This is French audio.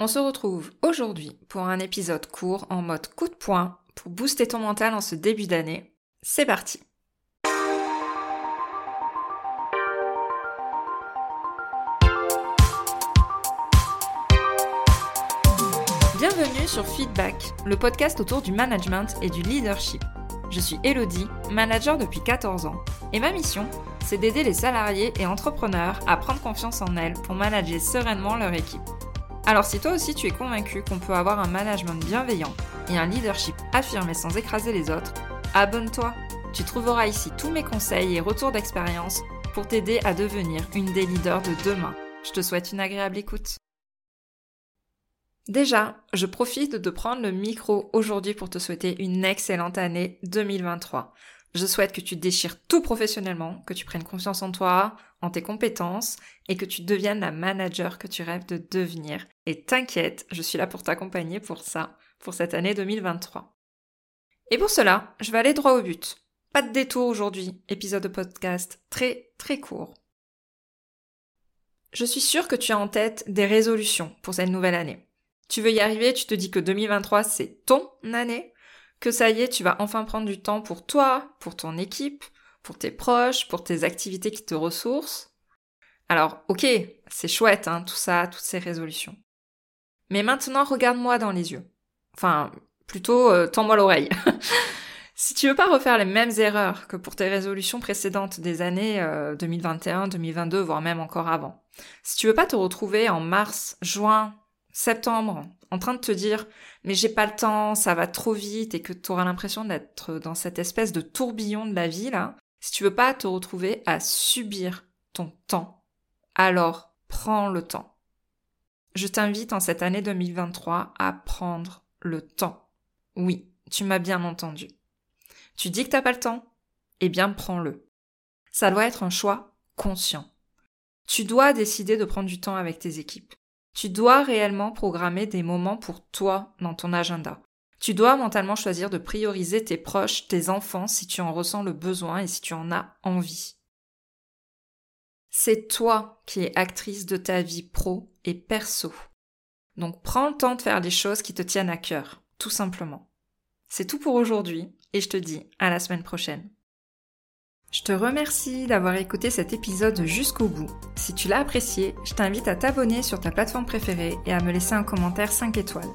On se retrouve aujourd'hui pour un épisode court en mode coup de poing pour booster ton mental en ce début d'année. C'est parti Bienvenue sur Feedback, le podcast autour du management et du leadership. Je suis Elodie, manager depuis 14 ans, et ma mission, c'est d'aider les salariés et entrepreneurs à prendre confiance en elles pour manager sereinement leur équipe. Alors si toi aussi tu es convaincu qu'on peut avoir un management bienveillant et un leadership affirmé sans écraser les autres, abonne-toi. Tu trouveras ici tous mes conseils et retours d'expérience pour t'aider à devenir une des leaders de demain. Je te souhaite une agréable écoute. Déjà, je profite de prendre le micro aujourd'hui pour te souhaiter une excellente année 2023. Je souhaite que tu déchires tout professionnellement, que tu prennes confiance en toi, tes compétences et que tu deviennes la manager que tu rêves de devenir. Et t'inquiète, je suis là pour t'accompagner pour ça, pour cette année 2023. Et pour cela, je vais aller droit au but. Pas de détour aujourd'hui, épisode de podcast très très court. Je suis sûre que tu as en tête des résolutions pour cette nouvelle année. Tu veux y arriver, tu te dis que 2023 c'est ton année, que ça y est, tu vas enfin prendre du temps pour toi, pour ton équipe, pour tes proches, pour tes activités qui te ressourcent. Alors, ok, c'est chouette, hein, tout ça, toutes ces résolutions. Mais maintenant, regarde-moi dans les yeux. Enfin, plutôt, euh, tends-moi l'oreille. si tu veux pas refaire les mêmes erreurs que pour tes résolutions précédentes des années 2021, euh, 2022, voire même encore avant, si tu veux pas te retrouver en mars, juin, septembre, en train de te dire mais j'ai pas le temps, ça va trop vite et que tu auras l'impression d'être dans cette espèce de tourbillon de la vie là, si tu veux pas te retrouver à subir ton temps, alors prends le temps. Je t'invite en cette année 2023 à prendre le temps. Oui, tu m'as bien entendu. Tu dis que t'as pas le temps? Eh bien, prends-le. Ça doit être un choix conscient. Tu dois décider de prendre du temps avec tes équipes. Tu dois réellement programmer des moments pour toi dans ton agenda. Tu dois mentalement choisir de prioriser tes proches, tes enfants si tu en ressens le besoin et si tu en as envie. C'est toi qui es actrice de ta vie pro et perso. Donc prends le temps de faire les choses qui te tiennent à cœur, tout simplement. C'est tout pour aujourd'hui et je te dis à la semaine prochaine. Je te remercie d'avoir écouté cet épisode jusqu'au bout. Si tu l'as apprécié, je t'invite à t'abonner sur ta plateforme préférée et à me laisser un commentaire 5 étoiles.